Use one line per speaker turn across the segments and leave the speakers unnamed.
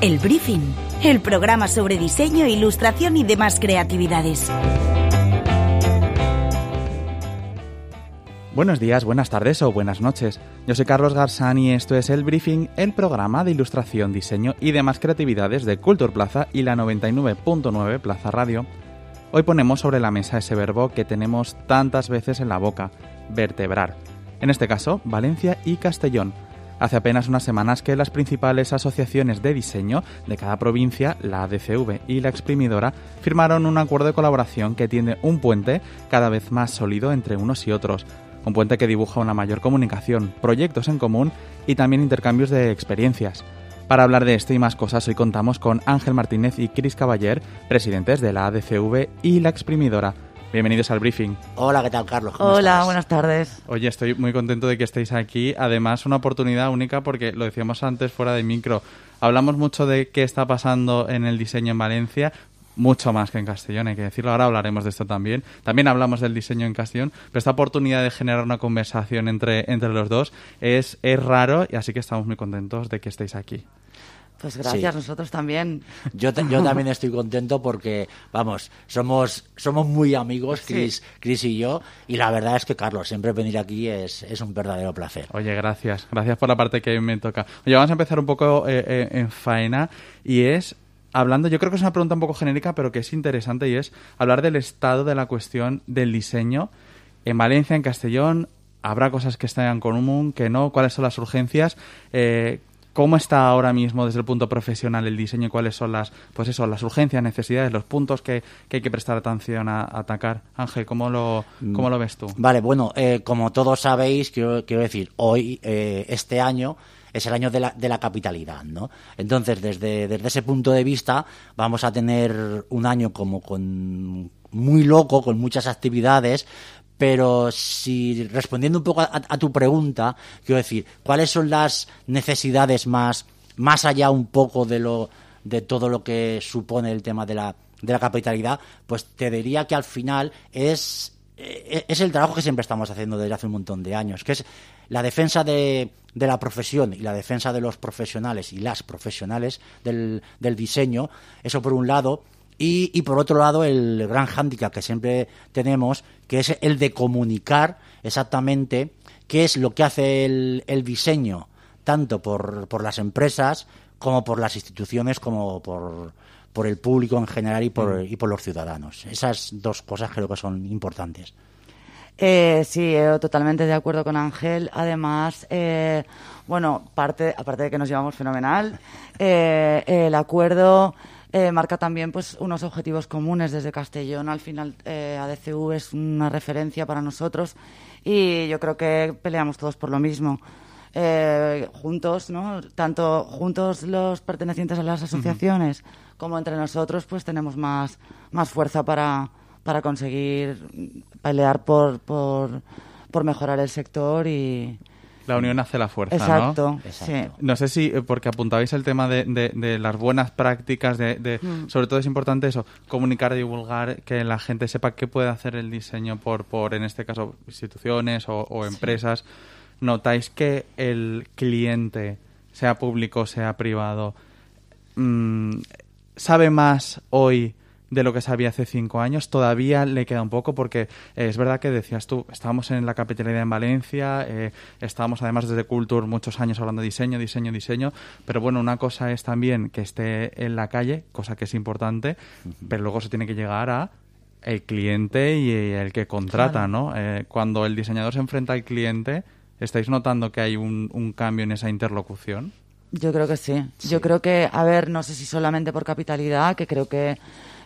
El Briefing, el programa sobre diseño, ilustración y demás creatividades.
Buenos días, buenas tardes o buenas noches. Yo soy Carlos Garzán y esto es El Briefing, el programa de ilustración, diseño y demás creatividades de Culture Plaza y la 99.9 Plaza Radio. Hoy ponemos sobre la mesa ese verbo que tenemos tantas veces en la boca, vertebrar. En este caso, Valencia y Castellón. Hace apenas unas semanas que las principales asociaciones de diseño de cada provincia, la ADCV y la exprimidora, firmaron un acuerdo de colaboración que tiene un puente cada vez más sólido entre unos y otros. Un puente que dibuja una mayor comunicación, proyectos en común y también intercambios de experiencias. Para hablar de esto y más cosas, hoy contamos con Ángel Martínez y Cris Caballer, presidentes de la ADCV y la exprimidora. Bienvenidos al briefing.
Hola, ¿qué tal, Carlos?
Hola, buenas tardes.
Oye, estoy muy contento de que estéis aquí. Además, una oportunidad única porque lo decíamos antes fuera de micro. Hablamos mucho de qué está pasando en el diseño en Valencia, mucho más que en Castellón, hay que decirlo. Ahora hablaremos de esto también. También hablamos del diseño en Castellón, pero esta oportunidad de generar una conversación entre, entre los dos es, es raro y así que estamos muy contentos de que estéis aquí.
Pues gracias, nosotros también.
Yo, yo también estoy contento porque, vamos, somos, somos muy amigos, Chris, Chris y yo, y la verdad es que, Carlos, siempre venir aquí es, es un verdadero placer.
Oye, gracias. Gracias por la parte que me toca. Oye, vamos a empezar un poco eh, eh, en faena y es hablando, yo creo que es una pregunta un poco genérica, pero que es interesante y es hablar del estado de la cuestión del diseño en Valencia, en Castellón. Habrá cosas que estén en común, que no, cuáles son las urgencias, eh, ¿Cómo está ahora mismo desde el punto profesional el diseño? ¿Cuáles son las, pues eso, las urgencias, necesidades, los puntos que, hay que prestar atención a, atacar? Ángel, ¿cómo lo, cómo lo ves tú?
Vale, bueno, eh, como todos sabéis, quiero, quiero decir, hoy, eh, este año, es el año de la, de la capitalidad, ¿no? Entonces, desde, desde ese punto de vista, vamos a tener un año como con muy loco, con muchas actividades, pero si respondiendo un poco a, tu pregunta, quiero decir, ¿cuáles son las necesidades más, más allá un poco de lo de todo lo que supone el tema de la, de la capitalidad? Pues te diría que al final es, eh, es el trabajo que siempre estamos haciendo desde hace un montón de años, que es la defensa de, de la profesión y la defensa de los profesionales y las profesionales del, del diseño, eso por un lado, y, por otro lado, el gran hándicap que siempre tenemos, que es el de comunicar exactamente qué es lo que hace el, el diseño, tanto por, por, las empresas como por las instituciones, como por, por el público en general y por, mm. y por los ciudadanos. Esas dos cosas creo que son importantes.
Eh, sí, totalmente de acuerdo con Ángel. Además, eh, bueno, parte, aparte de que nos llevamos fenomenal, eh, el acuerdo eh, marca también pues unos objetivos comunes desde Castellón. Al final, eh, ADCU es una referencia para nosotros y yo creo que peleamos todos por lo mismo. Eh, juntos, ¿no? Tanto juntos los pertenecientes a las asociaciones como entre nosotros, pues tenemos más, más fuerza para, para conseguir pelear por, por, por mejorar el sector y,
la unión hace la fuerza,
Exacto,
¿no? No sé si, eh, porque apuntabais el tema de, de, las buenas prácticas, de, mm. sobre todo es importante eso, comunicar, divulgar, que la gente sepa qué puede hacer el diseño por, por en este caso, instituciones o, empresas. ¿Notáis que el cliente, sea público, sea privado, mm, sabe más hoy de lo que sabía hace cinco años. Todavía le queda un poco porque eh, es verdad que decías tú, estábamos en la capitalidad en Valencia, eh, estábamos además desde Culture muchos años hablando de diseño, diseño, diseño, pero bueno, una cosa es también que esté en la calle, cosa que es importante, pero luego se tiene que llegar a el cliente y el que contrata, ¿no? Eh, cuando el diseñador se enfrenta al cliente, ¿estáis notando que hay un, un cambio en esa interlocución?
Yo creo que sí. Yo creo que, a ver, no sé si solamente por capitalidad, que creo que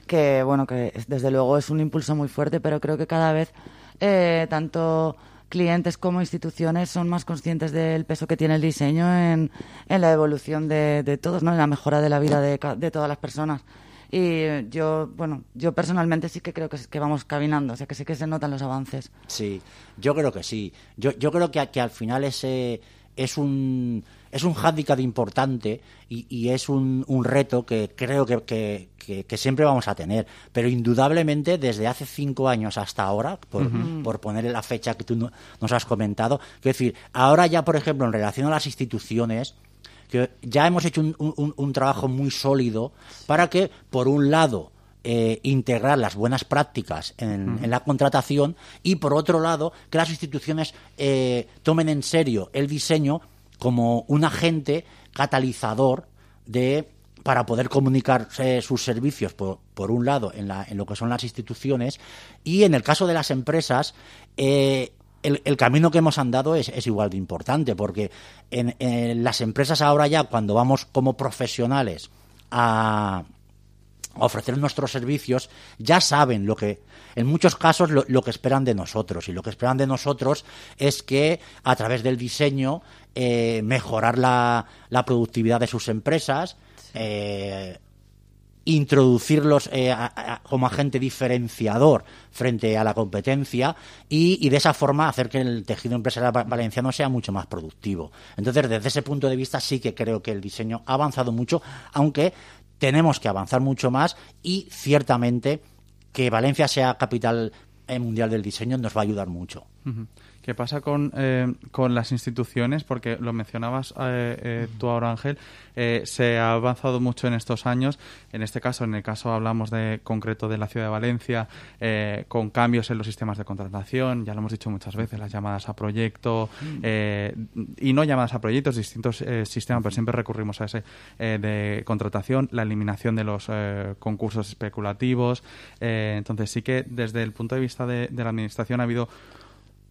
que bueno, que desde luego es un impulso muy fuerte, pero creo que cada vez eh, tanto clientes como instituciones son más conscientes del peso que tiene el diseño en, en la evolución de, de, todos, ¿no? en la mejora de la vida de, de, todas las personas. Y yo, bueno, yo personalmente sí que creo que, que, vamos caminando, o sea que sí que se notan los avances.
Sí, yo creo que sí. Yo, yo creo que, que al final ese es un es un hándicap importante y, es un, un, reto que creo que, que, siempre vamos a tener. Pero indudablemente desde hace cinco años hasta ahora, por, por poner la fecha que tú nos has comentado, es decir, ahora ya, por ejemplo, en relación a las instituciones, que ya hemos hecho un, trabajo muy sólido para que, por un lado, eh, integrar las buenas prácticas en, la contratación y, por otro lado, que las instituciones eh, tomen en serio el diseño como un agente catalizador de para poder comunicar sus servicios, por, por un lado, en, la, en, lo que son las instituciones, y en el caso de las empresas, eh, el, camino que hemos andado es, es igual de importante, porque en, las empresas ahora ya, cuando vamos como profesionales a, ofrecer nuestros servicios, ya saben lo que, en muchos casos, lo, que esperan de nosotros. Y lo que esperan de nosotros es que, a través del diseño, eh, mejorar la, la, productividad de sus empresas, eh, introducirlos eh, como agente diferenciador frente a la competencia y, de esa forma hacer que el tejido empresarial valenciano sea mucho más productivo. Entonces, desde ese punto de vista sí que creo que el diseño ha avanzado mucho, aunque tenemos que avanzar mucho más y ciertamente que Valencia sea capital mundial del diseño nos va a ayudar mucho.
¿Qué pasa con, eh, con las instituciones? Porque lo mencionabas eh, eh, tú ahora, Ángel. se ha avanzado mucho en estos años. En este caso, en el caso hablamos de concreto de la ciudad de Valencia, con cambios en los sistemas de contratación. Ya lo hemos dicho muchas veces, las llamadas a proyecto y no llamadas a proyectos, distintos sistemas, pero siempre recurrimos a ese de contratación, la eliminación de los concursos especulativos. entonces, sí que desde el punto de vista de la administración ha habido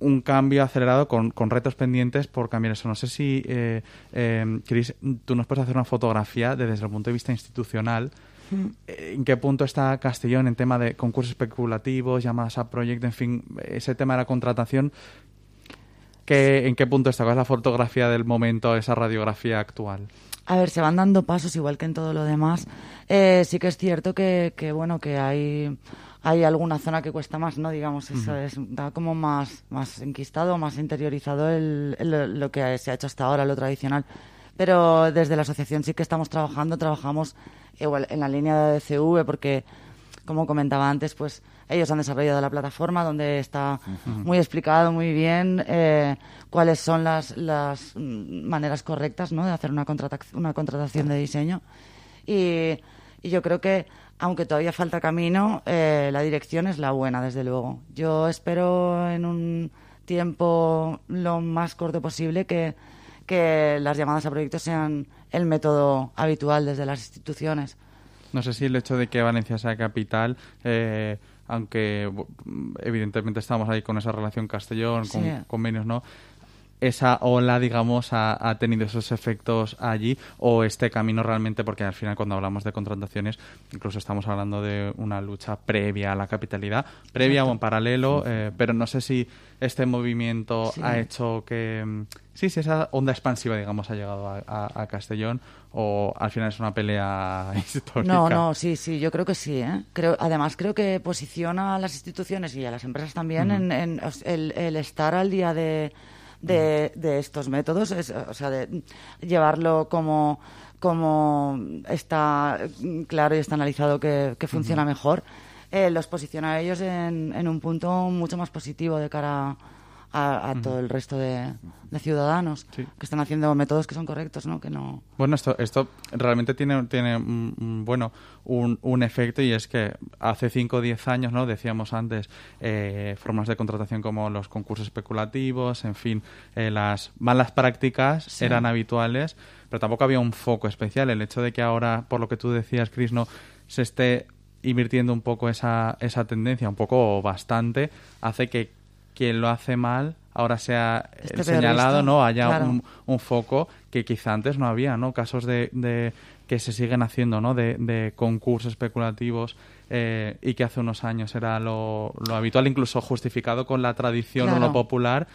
un cambio acelerado con, retos pendientes por cambiar eso. No sé si, eh, eh, Cris, tú nos puedes hacer una fotografía desde el punto de vista institucional. Eh, ¿En qué punto está Castellón en tema de concursos especulativos, llamadas a proyecto, en fin, ese tema de la contratación? ¿qué, ¿En qué punto está? ¿Cuál es la fotografía del momento, esa radiografía actual?
A ver, se van dando pasos igual que en todo lo demás. Eh, sí que es cierto que bueno, que hay hay alguna zona que cuesta más, ¿no? Digamos, eso es, da como más, más enquistado, más interiorizado el, lo que se ha hecho hasta ahora, lo tradicional. Pero desde la asociación sí que estamos trabajando, trabajamos igual en la línea de CV porque, como comentaba antes, pues ellos han desarrollado la plataforma donde está muy explicado, muy bien, eh, cuáles son las, las maneras correctas, ¿no? De hacer una, una contratación de diseño. Y, y yo creo que aunque todavía falta camino, eh, la dirección es la buena, desde luego. Yo espero en un tiempo lo más corto posible que, que las llamadas a proyectos sean el método habitual desde las instituciones.
No sé si el hecho de que Valencia sea capital, eh, aunque evidentemente estamos ahí con esa relación Castellón, con convenios, ¿no? Esa ola, digamos, ha, tenido esos efectos allí o este camino realmente, porque al final cuando hablamos de contrataciones, incluso estamos hablando de una lucha previa a la capitalidad, previa o en paralelo, eh, pero no sé si este movimiento ha hecho que, mm, sí, si esa onda expansiva, digamos, ha llegado a, Castellón o al final es una pelea histórica.
No, no, sí, sí, yo creo que sí. ¿eh? Creo, además, creo que posiciona a las instituciones y a las empresas también en, el estar al día de de, de estos métodos, o sea, de llevarlo como, como está claro y está analizado que, funciona mejor, eh, los posiciona a ellos en, en un punto mucho más positivo de cara a a, todo el resto de, ciudadanos que están haciendo métodos que son correctos, ¿no? Que no...
Bueno, esto, esto realmente tiene, tiene bueno, un, un efecto y es que hace 5 o 10 años, ¿no? Decíamos antes, eh, formas de contratación como los concursos especulativos, en fin, eh, las malas prácticas eran habituales, pero tampoco había un foco especial. El hecho de que ahora, por lo que tú decías, Cris, no se esté invirtiendo un poco esa, esa tendencia, un poco o bastante, hace que quien lo hace mal ahora sea este señalado, ¿no? Haya un, foco que quizá antes no había, ¿no? Casos de, de que se siguen haciendo, ¿no? De, de concursos especulativos eh, y que hace unos años era lo, lo, habitual, incluso justificado con la tradición o lo popular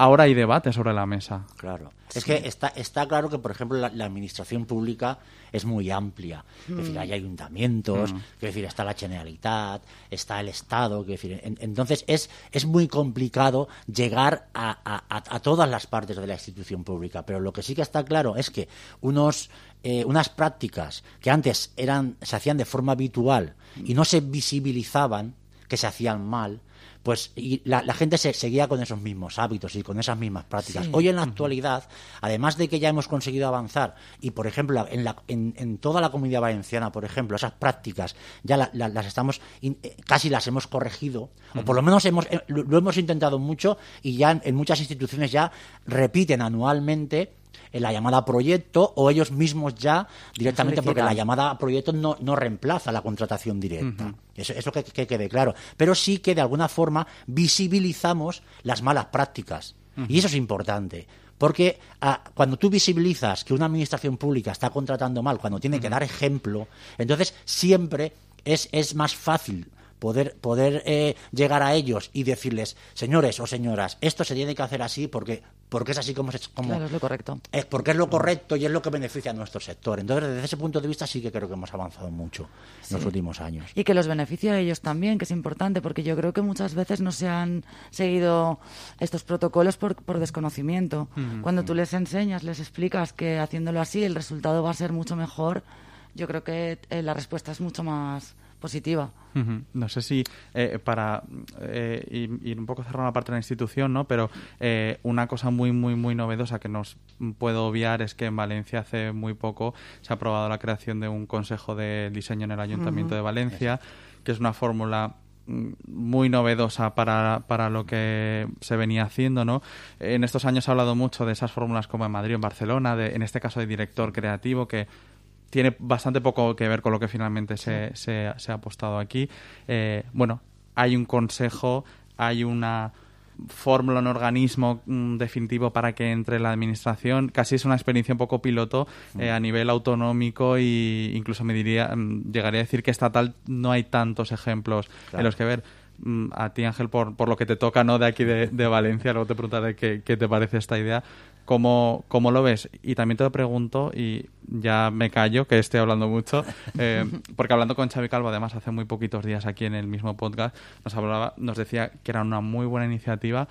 ahora hay debate sobre la mesa.
Claro. Es que está, está claro que, por ejemplo, la, administración pública es muy amplia. Es decir, mm. hay ayuntamientos, mm. decir, está la Generalitat, está el Estado. decir, entonces, es, es muy complicado llegar a, a, todas las partes de la institución pública. Pero lo que sí que está claro es que unos, eh, unas prácticas que antes eran, se hacían de forma habitual y no se visibilizaban, que se hacían mal, pues y la, gente se seguía con esos mismos hábitos y con esas mismas prácticas. Hoy en la actualidad, además de que ya hemos conseguido avanzar y, por ejemplo, en, la, en, toda la comunidad valenciana, por ejemplo, esas prácticas ya las estamos, eh, casi las hemos corregido, o por lo menos hemos, eh, lo, hemos intentado mucho y ya en muchas instituciones ya repiten anualmente en la llamada proyecto o ellos mismos ya directamente, porque la llamada proyecto no, no reemplaza la contratación directa. Eso, que, quede claro. Pero sí que de alguna forma visibilizamos las malas prácticas. Y eso es importante. Porque ah, cuando tú visibilizas que una administración pública está contratando mal, cuando tiene que dar ejemplo, entonces siempre es, es más fácil poder, poder eh, llegar a ellos y decirles, señores o señoras, esto se tiene que hacer así porque, porque es así como, se, como
es lo correcto.
Es porque es lo correcto y es lo que beneficia a nuestro sector. Entonces, desde ese punto de vista sí que creo que hemos avanzado mucho en los últimos años.
Y que los beneficia a ellos también, que es importante, porque yo creo que muchas veces no se han seguido estos protocolos por, por desconocimiento. Cuando tú les enseñas, les explicas que haciéndolo así el resultado va a ser mucho mejor, yo creo que eh, la respuesta es mucho más positiva.
No sé si eh, para eh, ir, un poco cerrar la parte de la institución, ¿no? Pero eh, una cosa muy, muy, muy novedosa que nos puedo obviar es que en Valencia hace muy poco se ha aprobado la creación de un consejo de diseño en el Ayuntamiento de Valencia, que es una fórmula mm, muy novedosa para, para lo que se venía haciendo, ¿no? En estos años se ha hablado mucho de esas fórmulas como en Madrid o en Barcelona, de, en este caso de director creativo, que tiene bastante poco que ver con lo que finalmente se, se, ha apostado aquí. Eh, bueno, hay un consejo, hay una fórmula, un organismo mm, definitivo para que entre la administración. Casi es una experiencia un poco piloto eh, a nivel autonómico e incluso me diría, mm, llegaría a decir que estatal no hay tantos ejemplos en los que ver. Mm, a ti, Ángel, por, por lo que te toca no de aquí de, de Valencia, luego te preguntaré qué, qué te parece esta idea, ¿Cómo, ¿Cómo, lo ves? Y también te lo pregunto, y ya me callo, que estoy hablando mucho, eh, porque hablando con Xavi Calvo, además, hace muy poquitos días aquí en el mismo podcast, nos hablaba, nos decía que era una muy buena iniciativa,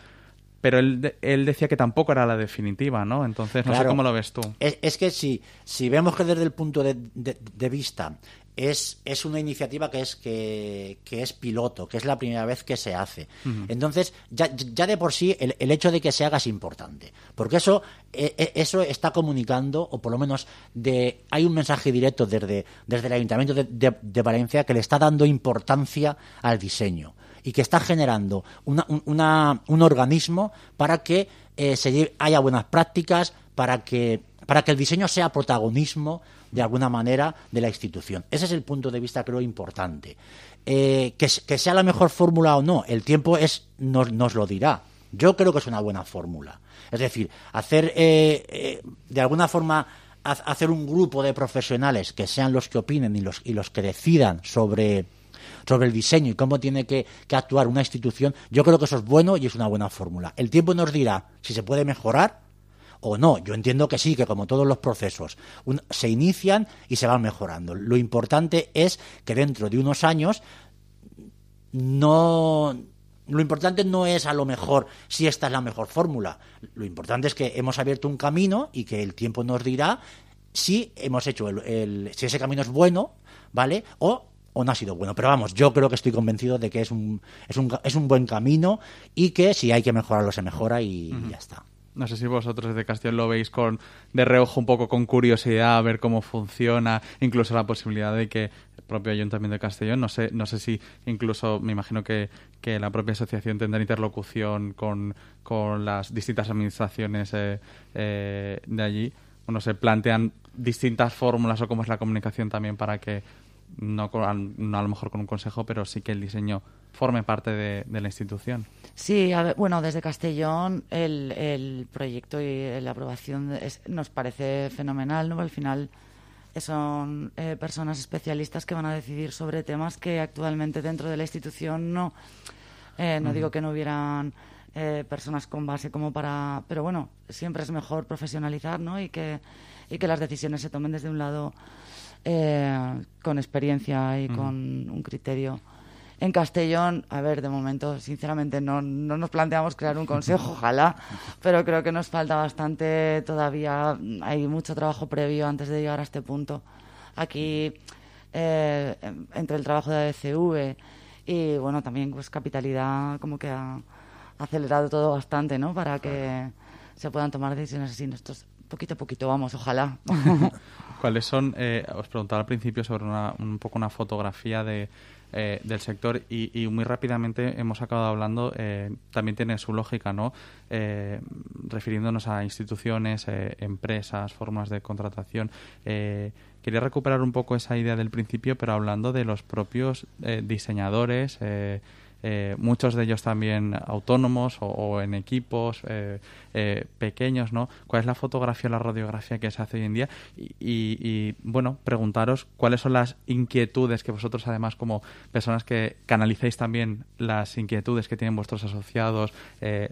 pero él, él decía que tampoco era la definitiva, ¿no? Entonces, no sé cómo lo ves tú.
Es, que si, si vemos que desde el punto de, de vista es, es una iniciativa que es, que, es piloto, que es la primera vez que se hace. Entonces, ya, ya, de por sí, el, el, hecho de que se haga es importante, porque eso, e, e, eso está comunicando, o por lo menos de, hay un mensaje directo desde, desde el Ayuntamiento de, Valencia que le está dando importancia al diseño y que está generando una, un organismo para que eh, se haya buenas prácticas, para que, para que el diseño sea protagonismo de alguna manera de la institución. Ese es el punto de vista, creo, importante. Eh, que, sea la mejor fórmula o no, el tiempo es, nos, nos, lo dirá. Yo creo que es una buena fórmula. Es decir, hacer eh, de alguna forma hacer un grupo de profesionales que sean los que opinen y los, y los que decidan sobre, sobre el diseño y cómo tiene que, actuar una institución, yo creo que eso es bueno y es una buena fórmula. El tiempo nos dirá si se puede mejorar o no. Yo entiendo que sí, que como todos los procesos, se inician y se van mejorando. Lo importante es que dentro de unos años no lo importante no es a lo mejor si esta es la mejor fórmula. Lo importante es que hemos abierto un camino y que el tiempo nos dirá si hemos hecho el, si ese camino es bueno, ¿vale? O o no ha sido bueno. Pero vamos, yo creo que estoy convencido de que es un, es un, es un buen camino y que si hay que mejorarlo se mejora y ya está.
No sé si vosotros desde Castellón lo veis con de reojo un poco con curiosidad a ver cómo funciona, incluso la posibilidad de que el propio Ayuntamiento de Castellón, no sé, no sé si incluso me imagino que, que la propia asociación tendrá interlocución con, con las distintas administraciones eh, eh, de allí. Bueno, se plantean distintas fórmulas o cómo es la comunicación también para que no, no a lo mejor con un consejo, pero sí que el diseño forme parte de, la institución.
Sí, bueno, desde Castellón el, el proyecto y la aprobación nos parece fenomenal, ¿no? Al final son eh, personas especialistas que van a decidir sobre temas que actualmente dentro de la institución no, eh, no digo que no hubieran eh, personas con base como para, pero bueno, siempre es mejor profesionalizar, ¿no? Y que, y que las decisiones se tomen desde un lado con experiencia y con un criterio en Castellón, a ver, de momento, sinceramente, no, no nos planteamos crear un consejo, ojalá, pero creo que nos falta bastante todavía. Hay mucho trabajo previo antes de llegar a este punto. Aquí, eh, entre el trabajo de ADCV Y bueno, también pues capitalidad como que ha acelerado todo bastante, ¿no? Para que se puedan tomar decisiones así. Nosotros poquito a poquito vamos, ojalá.
¿Cuáles son, eh, os preguntaba al principio sobre una, un poco una fotografía de, eh, del sector y, muy rápidamente hemos acabado hablando, eh, también tiene su lógica, ¿no? refiriéndonos a instituciones, empresas, formas de contratación. quería recuperar un poco esa idea del principio, pero hablando de los propios diseñadores, eh, muchos de ellos también autónomos o, en equipos eh, eh, pequeños, ¿no? ¿Cuál es la fotografía o la radiografía que se hace hoy en día? Y, bueno, preguntaros cuáles son las inquietudes que vosotros, además, como personas que canalicéis también las inquietudes que tienen vuestros asociados,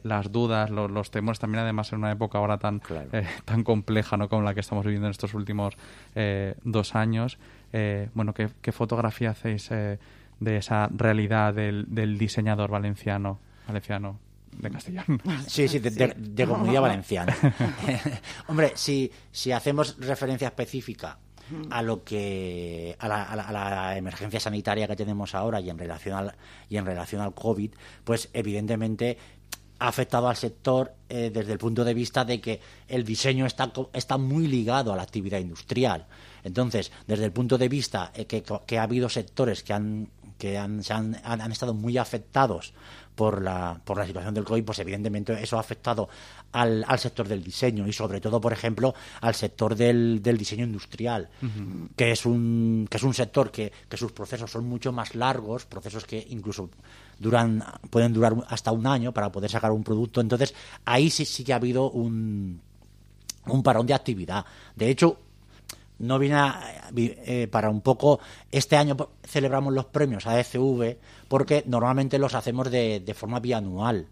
las dudas, los temores, también además en una época ahora tan, tan compleja, ¿no? Como la que estamos viviendo en estos últimos dos años. bueno, ¿qué, ¿qué, fotografía hacéis de esa realidad del, del diseñador valenciano, valenciano de castellano.
Sí, sí, de, comunidad valenciana. Hombre, si, si hacemos referencia específica a lo que a la, a, la, emergencia sanitaria que tenemos ahora y en relación al y en relación al covid pues evidentemente ha afectado al sector eh, desde el punto de vista de que el diseño está, está muy ligado a la actividad industrial. Entonces, desde el punto de vista eh, que, que, ha habido sectores que han que han, han, estado muy afectados por la, por la situación del COVID, pues evidentemente eso ha afectado al, al sector del diseño y sobre todo, por ejemplo, al sector del, del diseño industrial, que, es un, que es un sector que, que sus procesos son mucho más largos, procesos que incluso duran pueden durar hasta un año para poder sacar un producto. Entonces, ahí sí, sí que ha habido un, un parón de actividad. De hecho, no viene eh, para un poco. Este año celebramos los premios a ECV porque normalmente los hacemos de, de forma bianual.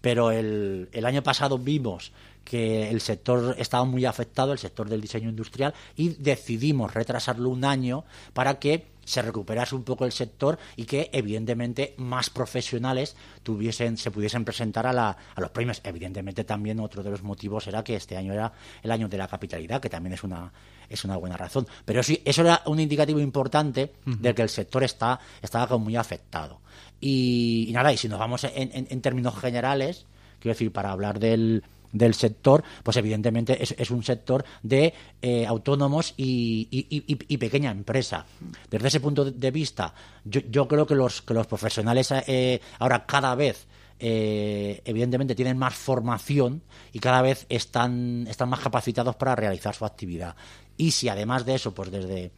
Pero el, el, año pasado vimos que el sector estaba muy afectado, el sector del diseño industrial, y decidimos retrasarlo un año para que se recuperase un poco el sector y que evidentemente más profesionales tuviesen, se pudiesen presentar a, la, a los premios. Evidentemente también otro de los motivos era que este año era el año de la capitalidad, que también es una, es una buena razón. Pero sí, eso era un indicativo importante de que el sector está, estaba muy afectado. Y, nada, y si nos vamos en, en términos generales, quiero decir, para hablar del, del sector, pues evidentemente es, un sector de eh, autónomos y, y, pequeña empresa. Desde ese punto de vista, yo, yo creo que los, que los profesionales eh, ahora cada vez eh, evidentemente tienen más formación y cada vez están, están más capacitados para realizar su actividad. Y si además de eso, pues desde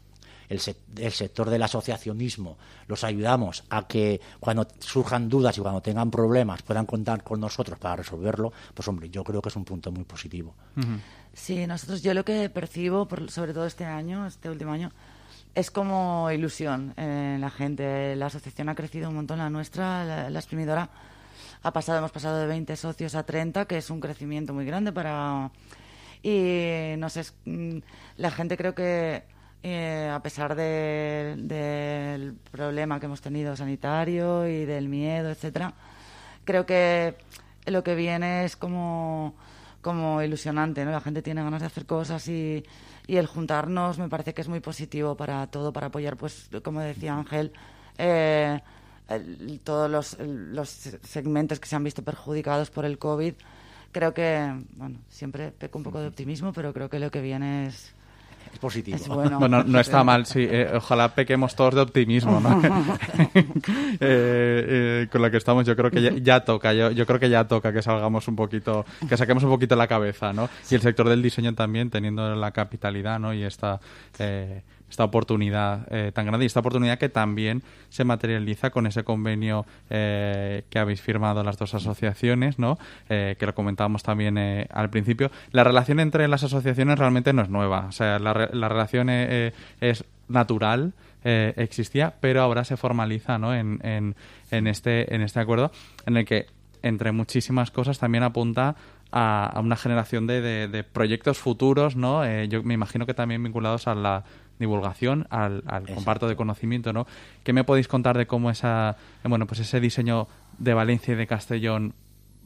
el, sector del asociacionismo, los ayudamos a que cuando surjan dudas y cuando tengan problemas puedan contar con nosotros para resolverlo, pues hombre, yo creo que es un punto muy positivo.
Sí, nosotros yo lo que percibo, sobre todo este año, este último año, es como ilusión en la gente. La asociación ha crecido un montón, la nuestra, la, la exprimidora ha pasado, hemos pasado de 20 socios a 30, que es un crecimiento muy grande para y no sé, mm, la gente creo que eh, a pesar del problema que hemos tenido sanitario y del miedo, etcétera, creo que lo que viene es como, como ilusionante, ¿no? La gente tiene ganas de hacer cosas y, y el juntarnos me parece que es muy positivo para todo, para apoyar, pues, como decía Ángel, eh, todos los, los segmentos que se han visto perjudicados por el COVID. Creo que, bueno, siempre peco un poco de optimismo, pero creo que lo que viene es
es positivo.
bueno. no está mal, sí. Eh, ojalá pequemos todos de optimismo, ¿no? Eh, eh, con la que estamos, yo creo que ya, toca. Yo, yo, creo que ya toca que salgamos un poquito, que saquemos un poquito la cabeza, ¿no? Y el sector del diseño también, teniendo la capitalidad, ¿no? Y esta esta oportunidad eh, tan grande y esta oportunidad que también se materializa con ese convenio eh, que habéis firmado las dos asociaciones, ¿no? Eh, que lo comentábamos también al principio. La relación entre las asociaciones realmente no es nueva, o sea, la, la relación es natural. existía, pero ahora se formaliza ¿no? en, en, en, este, en este acuerdo en el que, entre muchísimas cosas, también apunta a, una generación de, de, proyectos futuros, ¿no? yo me imagino que también vinculados a la divulgación, al, comparto de conocimiento, ¿no? ¿Qué me podéis contar de cómo esa, bueno, pues ese diseño de Valencia y de Castellón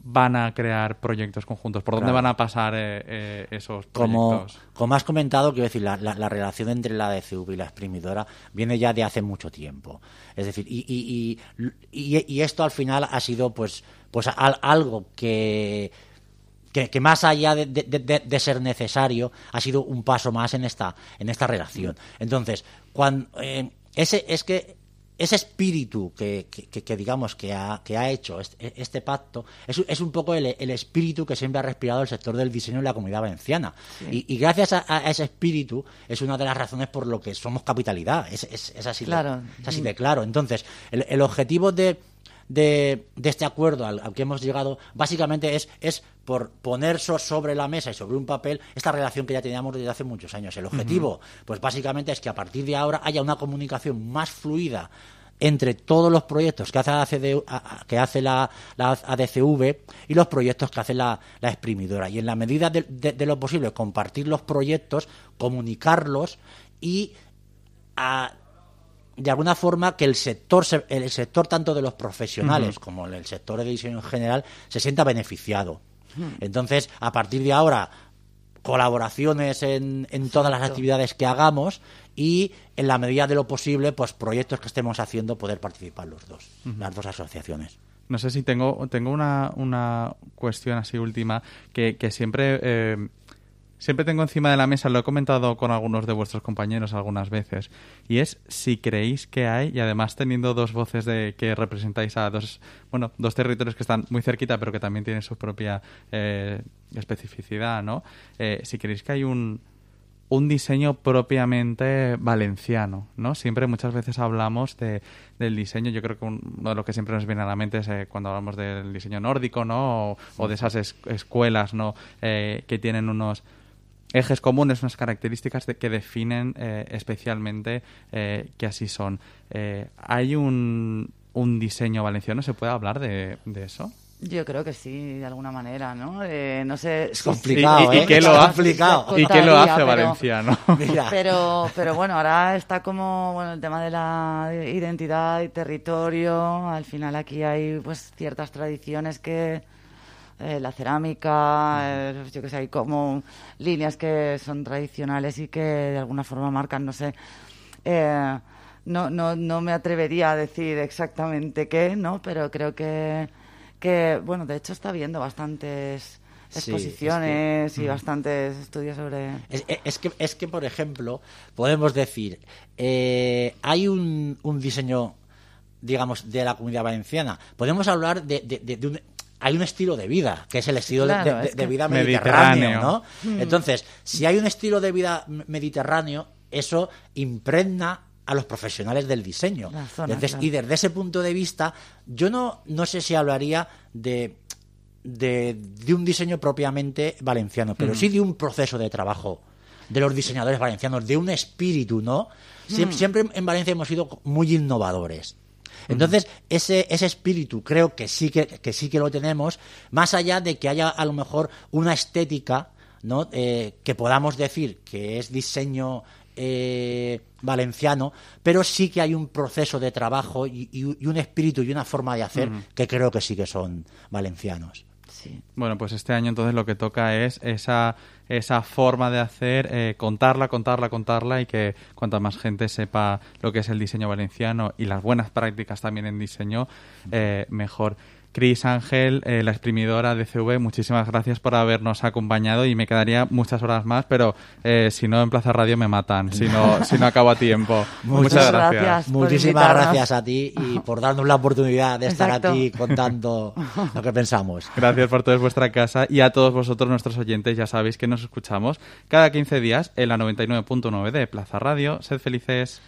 van a crear proyectos conjuntos? ¿Por dónde
Claro.
van a pasar eh, eh, esos
Como,
proyectos?
como has comentado, quiero decir, la, la- la relación entre la DCV y la exprimidora viene ya de hace mucho tiempo. Es decir, y, y, y, y- y esto al final ha sido pues, pues al- algo que, que, que más allá de, de- de- de ser necesario, ha sido un paso más en esta, en esta relación. Entonces, cuando, eh, ese, es que ese espíritu que, que- digamos que ha, que ha hecho este, este pacto es, es un poco el, el espíritu que siempre ha respirado el sector del diseño en la comunidad valenciana. Y, y gracias a, a ese espíritu es una de las razones por lo que somos capitalidad. Es, es- es así,
Claro.
de, es así de claro. Entonces, el, el objetivo de, de, de este acuerdo al, al que hemos llegado básicamente es, es por poner so- sobre la mesa y sobre un papel esta relación que ya teníamos desde hace muchos años. El objetivo, pues básicamente es que a partir de ahora haya una comunicación más fluida entre todos los proyectos que hace la, ACD que hace la, la ADCV y los proyectos que hace la, la exprimidora. Y en la medida de, de- de lo posible, compartir los proyectos, comunicarlos y a- de alguna forma que el sector, se- el sector tanto de los profesionales como el sector de diseño en general se sienta beneficiado. Entonces, a partir de ahora, colaboraciones en, en todas las actividades que hagamos y en la medida de lo posible, pues proyectos que estemos haciendo, poder participar los dos, las dos asociaciones.
No sé si tengo, tengo una, una cuestión así última que, que siempre, eh, siempre tengo encima de la mesa, lo he comentado con algunos de vuestros compañeros algunas veces, y es si creéis que hay, y además teniendo dos voces de que representáis a dos, bueno, dos territorios que están muy cerquita, pero que también tienen su propia eh, especificidad, ¿no? Eh, si creéis que hay un, un diseño propiamente valenciano, ¿no? Siempre muchas veces hablamos de, del diseño, yo creo que un- uno de los que siempre nos viene a la mente es eh, cuando hablamos del diseño nórdico, ¿no? O, o de esas es- escuelas, ¿no? Eh, que tienen unos ejes comunes, unas características de, que definen eh, especialmente eh, que así son. Eh, ¿Hay un, un diseño valenciano? ¿Se puede hablar de, de eso?
Yo creo que sí, de alguna manera, ¿no? Eh, no sé.
Es
si-
complicado,
¿Y- y- y
¿eh?
qué lo qué lo hace
pero-
valenciano?
Mira.
Pero, pero bueno, ahora está como bueno el tema de la identidad y territorio. Al final aquí hay pues ciertas tradiciones que eh, la cerámica, eh, yo que sé, hay como líneas que son tradicionales y que de alguna forma marcan, no sé. eh, no, no, no me atrevería a decir exactamente qué, ¿no? Pero creo que, que bueno, de hecho está habiendo bastantes
Sí, es que-
exposiciones y bastantes estudios sobre...
Es, es que, es que, por ejemplo, podemos decir, hay un, un diseño, digamos, de la comunidad valenciana. Podemos hablar de, de- de- de un... Hay un estilo de vida, que es el estilo de-
Claro,
de, de-
es
de
que-
vida mediterráneo,
Mediterráneo.
¿no? Entonces, si hay un estilo de vida mediterráneo, eso impregna a los profesionales del diseño.
Zona, claro.
Y desde ese punto de vista, yo no, no sé si hablaría de de, de un diseño propiamente valenciano, pero sí de un proceso de trabajo de los diseñadores valencianos, de un espíritu, ¿no? Siem- Siempre, en Valencia hemos sido muy innovadores. Entonces, ese, ese espíritu creo que sí que, que sí que lo tenemos, más allá de que haya a lo mejor una estética, ¿no? Eh, que podamos decir que es diseño eh, valenciano, pero sí que hay un proceso de trabajo y, y- y un espíritu y una forma de hacer que creo que sí que son valencianos.
Sí.
Bueno, pues este año entonces lo que toca es esa, esa forma de hacer, eh, contarla, contarla, contarla y que cuanta más gente sepa lo que es el diseño valenciano y las buenas prácticas también en diseño, eh, mejor. Cris Ángel, eh, la exprimidora de CV, muchísimas gracias por habernos acompañado y me quedaría muchas horas más, pero eh, si no en Plaza Radio me matan, si no, si no acabo a tiempo. Muchas
Muchas
gracias.
Muchísimas gracias a ti y por darnos la oportunidad de estar
Exacto.
aquí contando lo que pensamos.
Gracias por todo es vuestra casa y a todos vosotros, nuestros oyentes, ya sabéis que nos escuchamos cada 15 días en la 99.9 de Plaza Radio. Sed felices.